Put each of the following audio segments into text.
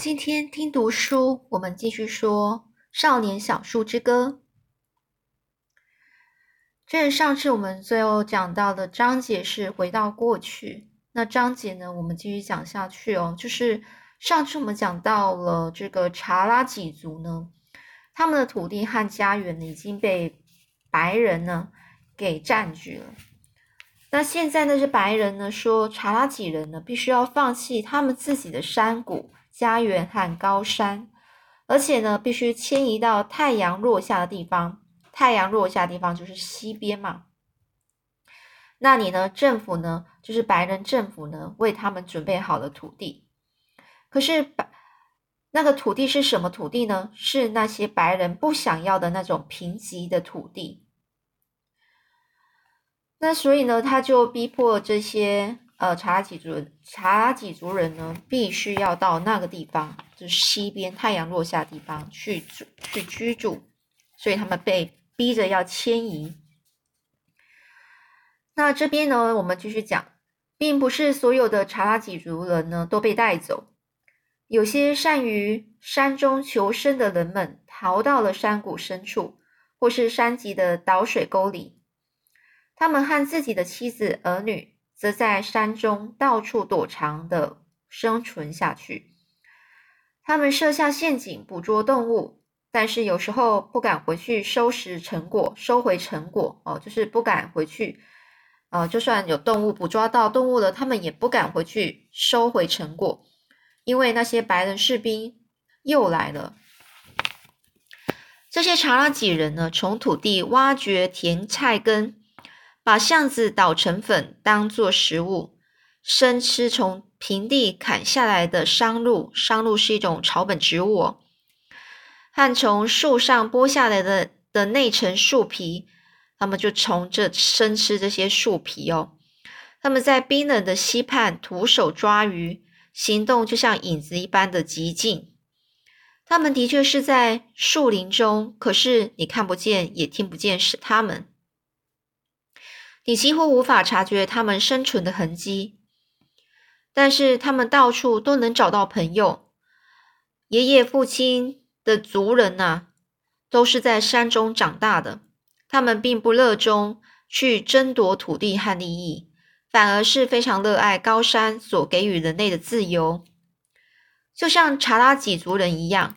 今天听读书，我们继续说《少年小树之歌》。这是上次我们最后讲到的章节是回到过去。那章节呢，我们继续讲下去哦。就是上次我们讲到了这个查拉几族呢，他们的土地和家园呢已经被白人呢给占据了。那现在那些白人呢说，查拉几人呢必须要放弃他们自己的山谷。家园和高山，而且呢，必须迁移到太阳落下的地方。太阳落下的地方就是西边嘛。那你呢？政府呢？就是白人政府呢，为他们准备好了土地。可是白那个土地是什么土地呢？是那些白人不想要的那种贫瘠的土地。那所以呢，他就逼迫这些。呃，查拉几族人，查拉几族人呢，必须要到那个地方，就是西边太阳落下地方去住去居住，所以他们被逼着要迁移。那这边呢，我们继续讲，并不是所有的查拉几族人呢都被带走，有些善于山中求生的人们逃到了山谷深处，或是山脊的倒水沟里，他们和自己的妻子儿女。则在山中到处躲藏的生存下去。他们设下陷阱捕捉动物，但是有时候不敢回去收拾成果，收回成果哦，就是不敢回去。呃，就算有动物捕捉到动物了，他们也不敢回去收回成果，因为那些白人士兵又来了。这些查拉几人呢，从土地挖掘甜菜根。把橡子捣成粉当做食物，生吃从平地砍下来的桑露，桑露是一种草本植物哦，和从树上剥下来的的内层树皮，他们就从这生吃这些树皮哦。他们在冰冷的溪畔徒手抓鱼，行动就像影子一般的极静。他们的确是在树林中，可是你看不见也听不见是他们。你几乎无法察觉他们生存的痕迹，但是他们到处都能找到朋友。爷爷、父亲的族人呐，都是在山中长大的。他们并不热衷去争夺土地和利益，反而是非常热爱高山所给予人类的自由，就像查拉几族人一样。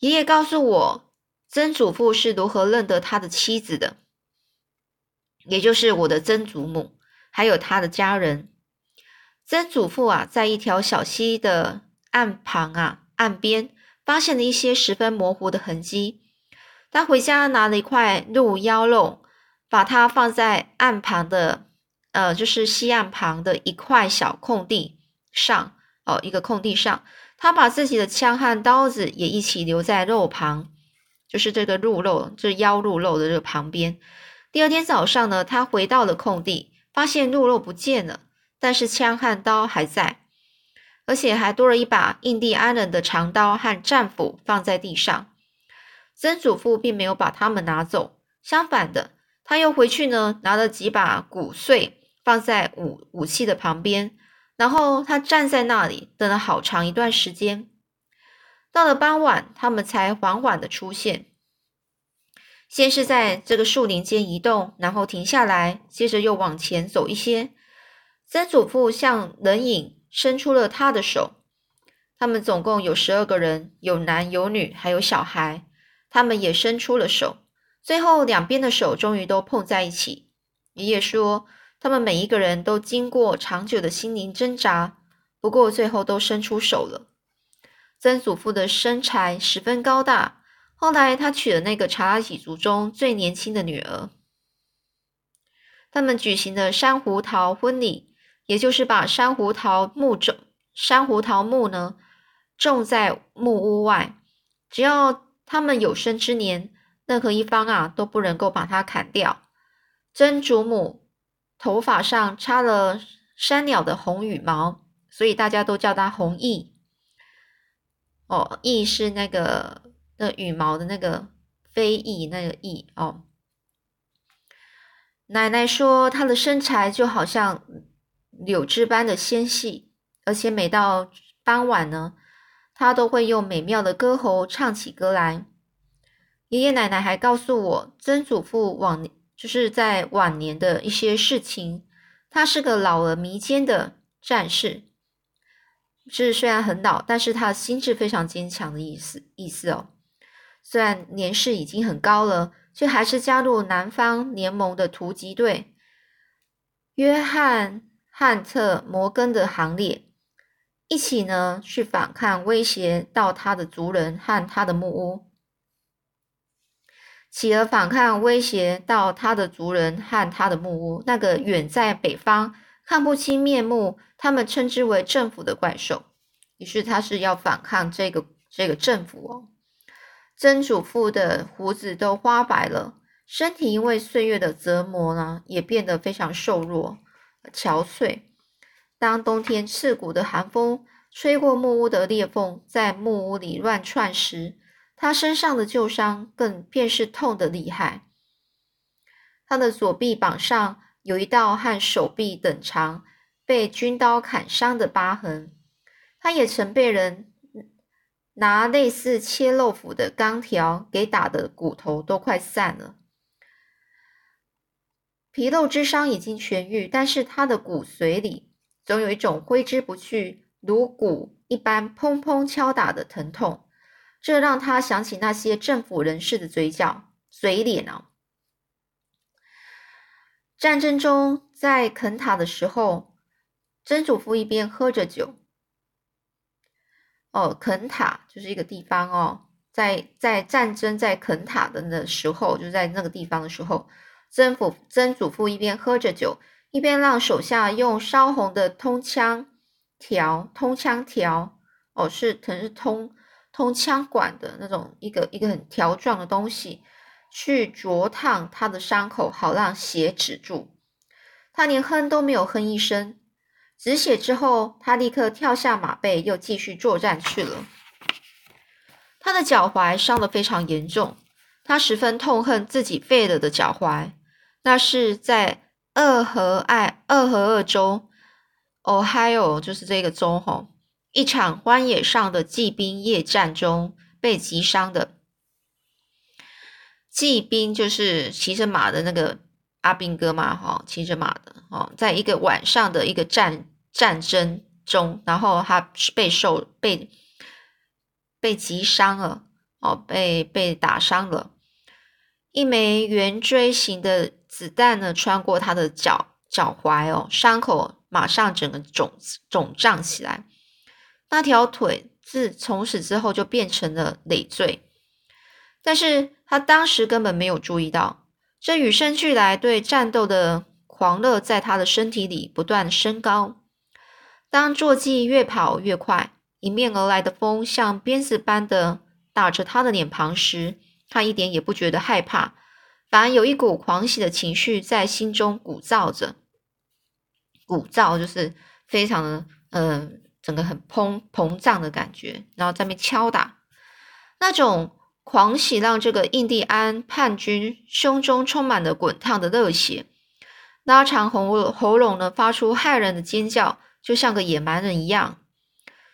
爷爷告诉我，曾祖父是如何认得他的妻子的。也就是我的曾祖母，还有他的家人。曾祖父啊，在一条小溪的岸旁啊，岸边发现了一些十分模糊的痕迹。他回家拿了一块鹿腰肉，把它放在岸旁的，呃，就是溪岸旁的一块小空地上。哦，一个空地上，他把自己的枪和刀子也一起留在肉旁，就是这个鹿肉，这腰鹿肉的这个旁边。第二天早上呢，他回到了空地，发现鹿肉不见了，但是枪和刀还在，而且还多了一把印第安人的长刀和战斧放在地上。曾祖父并没有把它们拿走，相反的，他又回去呢，拿了几把骨碎放在武武器的旁边，然后他站在那里等了好长一段时间。到了傍晚，他们才缓缓的出现。先是在这个树林间移动，然后停下来，接着又往前走一些。曾祖父向人影伸出了他的手。他们总共有十二个人，有男有女，还有小孩。他们也伸出了手。最后，两边的手终于都碰在一起。爷爷说，他们每一个人都经过长久的心灵挣扎，不过最后都伸出手了。曾祖父的身材十分高大。后来，他娶了那个查拉几族中最年轻的女儿。他们举行了珊瑚桃婚礼，也就是把珊瑚桃木种珊瑚桃木呢种在木屋外，只要他们有生之年，任何一方啊都不能够把它砍掉。曾祖母头发上插了山鸟的红羽毛，所以大家都叫它红翼。哦，翼是那个。那羽毛的那个飞翼，那个翼哦。奶奶说，她的身材就好像柳枝般的纤细，而且每到傍晚呢，她都会用美妙的歌喉唱起歌来。爷爷奶奶还告诉我，曾祖父往就是在晚年的一些事情。他是个老而弥坚的战士，是虽然很老，但是他的心智非常坚强的意思意思哦。虽然年事已经很高了，却还是加入南方联盟的突击队——约翰·汉特·摩根的行列，一起呢去反抗威胁到他的族人和他的木屋。企鹅反抗威胁到他的族人和他的木屋，那个远在北方看不清面目，他们称之为政府的怪兽。于是他是要反抗这个这个政府哦。曾祖父的胡子都花白了，身体因为岁月的折磨呢，也变得非常瘦弱、憔悴。当冬天刺骨的寒风吹过木屋的裂缝，在木屋里乱窜时，他身上的旧伤更便是痛得厉害。他的左臂膀上有一道和手臂等长、被军刀砍伤的疤痕。他也曾被人拿类似切肉斧的钢条给打的骨头都快散了。皮肉之伤已经痊愈，但是他的骨髓里总有一种挥之不去、如鼓一般砰砰敲打的疼痛。这让他想起那些政府人士的嘴角、嘴脸啊。战争中，在肯塔的时候，曾祖父一边喝着酒。哦，肯塔就是一个地方哦，在在战争在肯塔的那时候，就在那个地方的时候，曾祖曾祖父一边喝着酒，一边让手下用烧红的通枪条、通枪条，哦，是可能是通。通枪管的那种一个一个很条状的东西，去灼烫他的伤口，好让血止住。他连哼都没有哼一声，止血之后，他立刻跳下马背，又继续作战去了。他的脚踝伤得非常严重，他十分痛恨自己废了的脚踝。那是在二和爱二和二州，Ohio，就是这个州吼。一场荒野上的骑兵夜战中被击伤的骑兵，就是骑着马的那个阿兵哥嘛，哈，骑着马的，哦，在一个晚上的一个战战争中，然后他被受被被击伤了，哦，被被打伤了，一枚圆锥形的子弹呢穿过他的脚脚踝，哦，伤口马上整个肿肿胀起来。那条腿自从此之后就变成了累赘，但是他当时根本没有注意到，这与生俱来对战斗的狂热在他的身体里不断升高。当坐骑越跑越快，迎面而来的风像鞭子般的打着他的脸庞时，他一点也不觉得害怕，反而有一股狂喜的情绪在心中鼓噪着。鼓噪就是非常的，嗯。整个很膨膨胀的感觉，然后在那敲打，那种狂喜让这个印第安叛军胸中充满了滚烫的热血，拉长喉喉咙呢，发出骇人的尖叫，就像个野蛮人一样。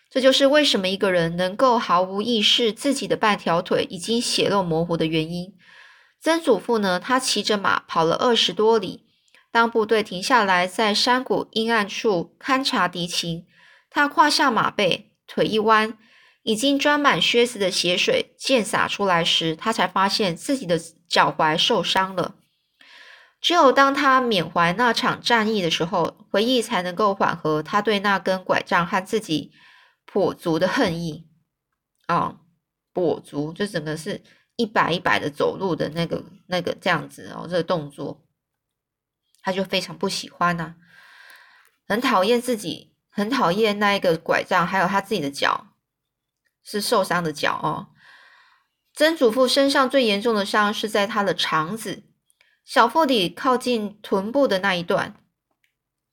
这就是为什么一个人能够毫无意识自己的半条腿已经血肉模糊的原因。曾祖父呢，他骑着马跑了二十多里，当部队停下来在山谷阴暗处勘察敌情。他跨下马背，腿一弯，已经装满靴子的血水溅洒出来时，他才发现自己的脚踝受伤了。只有当他缅怀那场战役的时候，回忆才能够缓和他对那根拐杖和自己跛足的恨意。啊，跛足就整个是一摆一摆的走路的那个那个这样子哦，这个动作，他就非常不喜欢呐，很讨厌自己。很讨厌那一个拐杖，还有他自己的脚是受伤的脚哦。曾祖父身上最严重的伤是在他的肠子小腹里靠近臀部的那一段，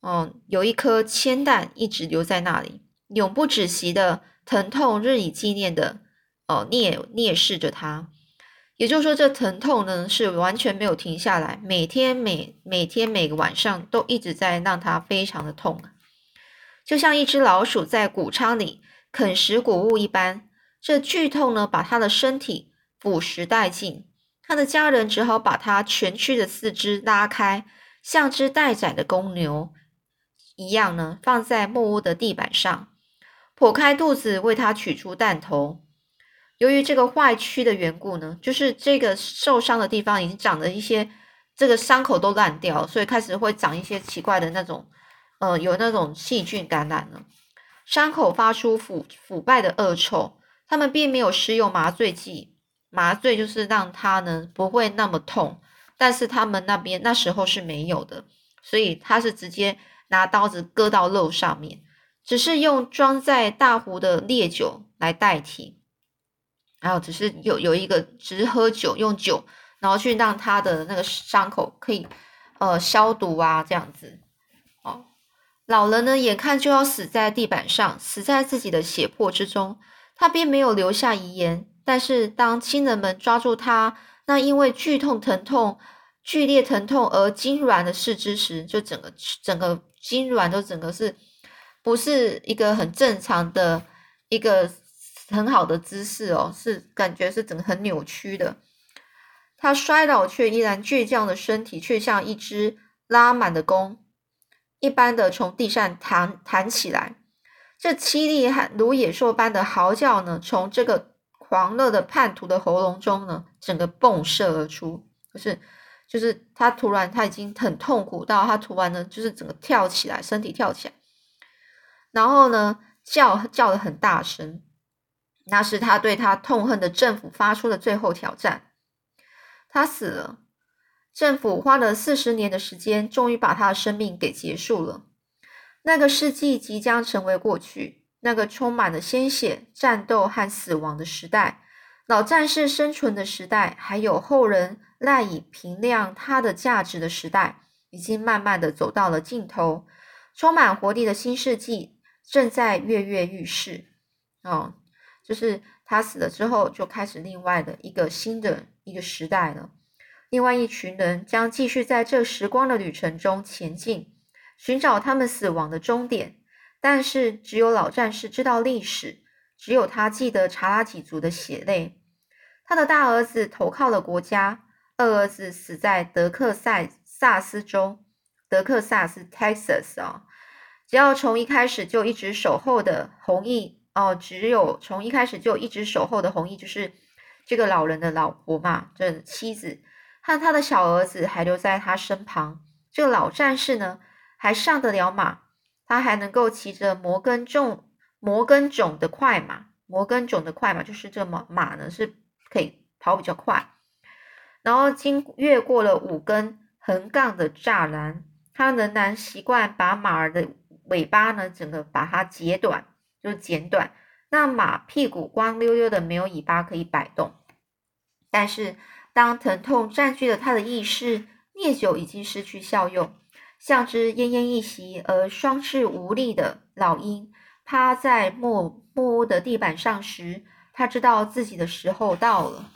哦，有一颗铅弹一直留在那里，永不止息的疼痛日以继夜的哦，啮啮视着他。也就是说，这疼痛呢是完全没有停下来，每天每每天每个晚上都一直在让他非常的痛。就像一只老鼠在谷仓里啃食谷物一般。这剧痛呢，把他的身体腐蚀殆尽。他的家人只好把他蜷曲的四肢拉开，像只待宰的公牛一样呢，放在木屋的地板上，剖开肚子为他取出弹头。由于这个坏疽的缘故呢，就是这个受伤的地方已经长了一些，这个伤口都烂掉，所以开始会长一些奇怪的那种，呃，有那种细菌感染了。伤口发出腐腐败的恶臭。他们并没有施用麻醉剂，麻醉就是让他呢不会那么痛，但是他们那边那时候是没有的，所以他是直接拿刀子割到肉上面，只是用装在大壶的烈酒来代替，然后只是有有一个只是喝酒用酒，然后去让他的那个伤口可以呃消毒啊这样子，哦，老人呢眼看就要死在地板上，死在自己的血泊之中。他并没有留下遗言，但是当亲人们抓住他那因为剧痛、疼痛、剧烈疼痛而痉挛的四肢时，就整个整个痉挛都整个是不是一个很正常的一个很好的姿势哦，是感觉是整个很扭曲的。他衰老却依然倔强的身体，却像一只拉满的弓一般的从地上弹弹起来。这凄厉如野兽般的嚎叫呢，从这个狂热的叛徒的喉咙中呢，整个迸射而出。可是，就是他突然他已经很痛苦到他突然呢，就是整个跳起来，身体跳起来，然后呢叫叫的很大声。那是他对他痛恨的政府发出的最后挑战。他死了，政府花了四十年的时间，终于把他的生命给结束了。那个世纪即将成为过去，那个充满了鲜血、战斗和死亡的时代，老战士生存的时代，还有后人赖以评量他的价值的时代，已经慢慢的走到了尽头。充满活力的新世纪正在跃跃欲试。哦，就是他死了之后，就开始另外的一个新的一个时代了。另外一群人将继续在这时光的旅程中前进。寻找他们死亡的终点，但是只有老战士知道历史，只有他记得查拉提族的血泪。他的大儿子投靠了国家，二儿子死在德克塞萨斯州，德克萨斯 （Texas） 啊。只要从一开始就一直守候的红衣哦，只有从一开始就一直守候的红衣，就是这个老人的老婆嘛，这妻子和他的小儿子还留在他身旁。这个老战士呢？还上得了马，他还能够骑着摩根种摩根种的快马，摩根种的快马就是这么马呢是可以跑比较快，然后经越过了五根横杠的栅栏，他仍然习惯把马儿的尾巴呢整个把它截短，就剪短，那马屁股光溜溜的没有尾巴可以摆动。但是当疼痛占据了他的意识，烈酒已经失去效用。像只奄奄一息而双翅无力的老鹰，趴在木木屋的地板上时，他知道自己的时候到了。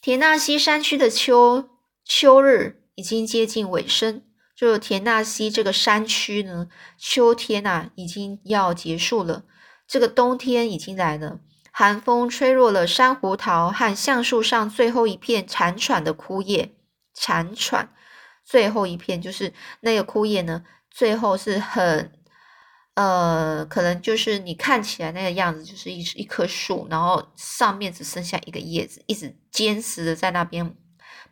田纳西山区的秋秋日已经接近尾声，就田纳西这个山区呢，秋天呐已经要结束了，这个冬天已经来了。寒风吹落了珊瑚桃和橡树上最后一片残喘的枯叶，残喘。最后一片就是那个枯叶呢，最后是很，呃，可能就是你看起来那个样子，就是一一棵树，然后上面只剩下一个叶子，一直坚实的在那边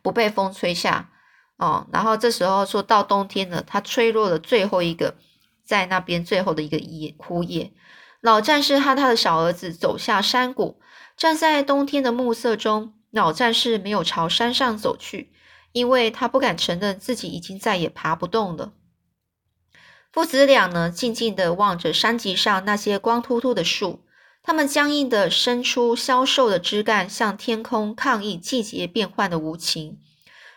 不被风吹下哦。然后这时候说到冬天了，它吹落了最后一个在那边最后的一个叶枯叶。老战士和他的小儿子走下山谷，站在冬天的暮色中，老战士没有朝山上走去。因为他不敢承认自己已经再也爬不动了。父子俩呢，静静地望着山脊上那些光秃秃的树，他们僵硬地伸出消瘦的枝干，向天空抗议季节变换的无情。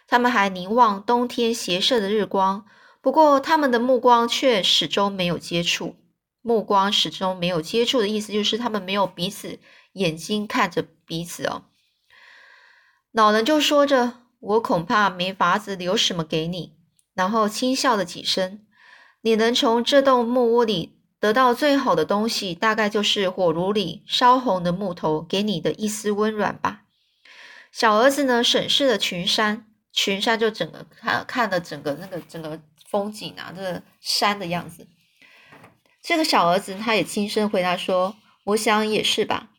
他们还凝望冬天斜射的日光，不过他们的目光却始终没有接触。目光始终没有接触的意思，就是他们没有彼此眼睛看着彼此哦。老人就说着。我恐怕没法子留什么给你。然后轻笑了几声。你能从这栋木屋里得到最好的东西，大概就是火炉里烧红的木头给你的一丝温暖吧。小儿子呢，审视了群山，群山就整个看看了整个那个整个风景啊，这个山的样子。这个小儿子他也轻声回答说：“我想也是吧。”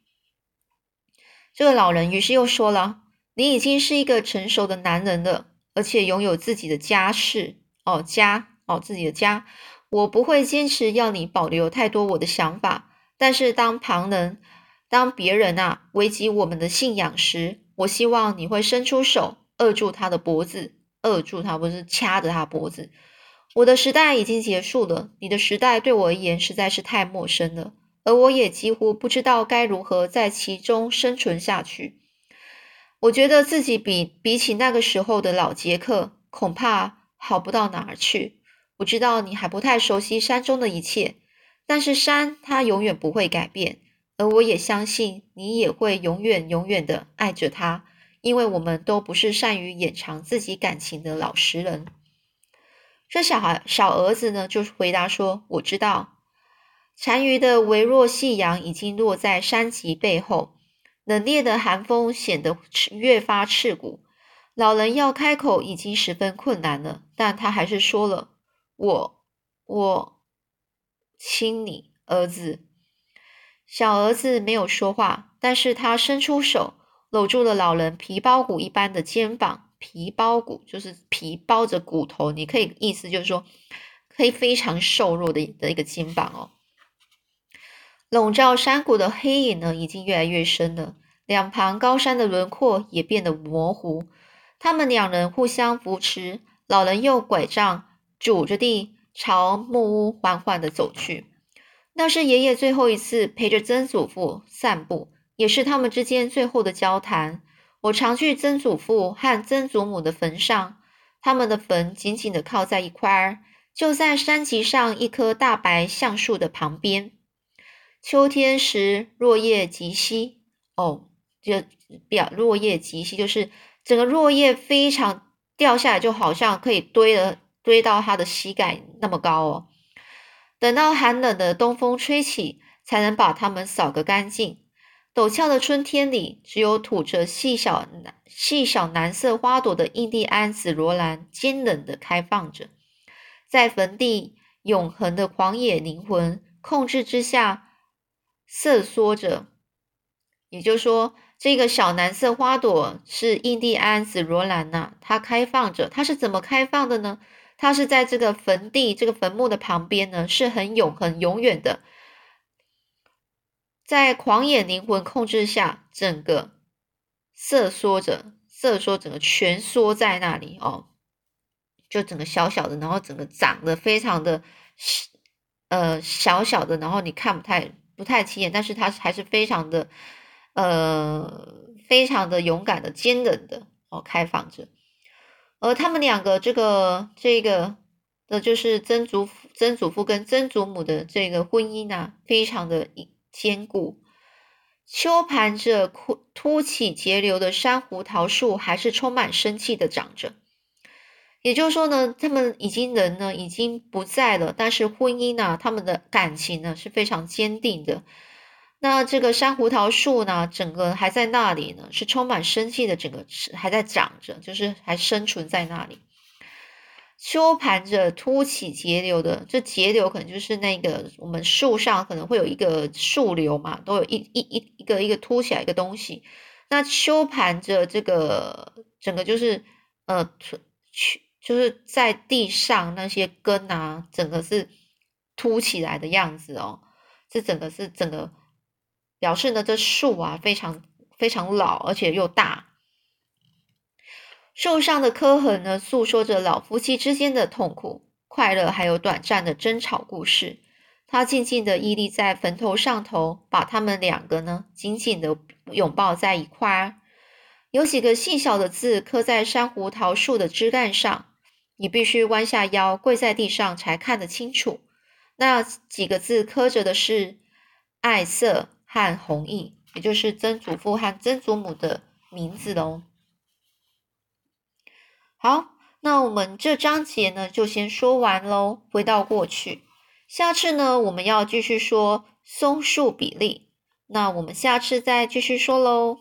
这个老人于是又说了：“你已经是一个成熟的男人了，而且拥有自己的家室哦，家哦，自己的家。”我不会坚持要你保留太多我的想法，但是当旁人、当别人啊危及我们的信仰时，我希望你会伸出手扼住他的脖子，扼住他不是掐着他脖子。我的时代已经结束了，你的时代对我而言实在是太陌生了，而我也几乎不知道该如何在其中生存下去。我觉得自己比比起那个时候的老杰克，恐怕好不到哪儿去。我知道你还不太熟悉山中的一切，但是山它永远不会改变，而我也相信你也会永远永远的爱着它，因为我们都不是善于掩藏自己感情的老实人。这小孩小儿子呢，就回答说：“我知道，残余的微弱夕阳已经落在山脊背后，冷冽的寒风显得越发刺骨。老人要开口已经十分困难了，但他还是说了。”我我亲你儿子，小儿子没有说话，但是他伸出手搂住了老人皮包骨一般的肩膀。皮包骨就是皮包着骨头，你可以意思就是说，可以非常瘦弱的的一个肩膀哦。笼罩山谷的黑影呢，已经越来越深了，两旁高山的轮廓也变得模糊。他们两人互相扶持，老人用拐杖。拄着地朝木屋缓缓地走去。那是爷爷最后一次陪着曾祖父散步，也是他们之间最后的交谈。我常去曾祖父和曾祖母的坟上，他们的坟紧紧地靠在一块儿，就在山脊上一棵大白橡树的旁边。秋天时，落叶极稀。哦，就表落叶极稀，就是整个落叶非常掉下来，就好像可以堆了。堆到他的膝盖那么高哦，等到寒冷的东风吹起，才能把它们扫个干净。陡峭的春天里，只有吐着细小细小蓝色花朵的印第安紫罗兰坚冷的开放着，在坟地永恒的狂野灵魂控制之下瑟缩着。也就是说，这个小蓝色花朵是印第安紫罗兰呐，它开放着，它是怎么开放的呢？它是在这个坟地、这个坟墓的旁边呢，是很永恒、永远的，在狂野灵魂控制下，整个瑟缩着，瑟缩，整个蜷缩在那里哦，就整个小小的，然后整个长得非常的呃小小的，然后你看不太不太起眼，但是它还是非常的呃非常的勇敢的、坚韧的哦，开放着。而他们两个，这个这个的，就是曾祖父、曾祖父跟曾祖母的这个婚姻啊，非常的坚固。秋盘着枯凸起节流的珊瑚桃树，还是充满生气的长着。也就是说呢，他们已经人呢已经不在了，但是婚姻呢，他们的感情呢是非常坚定的。那这个珊瑚桃树呢，整个还在那里呢，是充满生气的，整个还在长着，就是还生存在那里。修盘着凸起节流的，这节流可能就是那个我们树上可能会有一个树瘤嘛，都有一一一一个一个凸起来一个东西。那修盘着这个整个就是呃，去就是在地上那些根啊，整个是凸起来的样子哦，这整个是整个。表示呢，这树啊非常非常老，而且又大。树上的刻痕呢，诉说着老夫妻之间的痛苦、快乐，还有短暂的争吵故事。他静静的屹立在坟头上头，把他们两个呢紧紧的拥抱在一块儿。有几个细小的字刻在珊瑚桃树的枝干上，你必须弯下腰跪在地上才看得清楚。那几个字刻着的是爱色。和弘毅，也就是曾祖父和曾祖母的名字喽。好，那我们这章节呢就先说完喽。回到过去，下次呢，我们要继续说松树比例。那我们下次再继续说喽。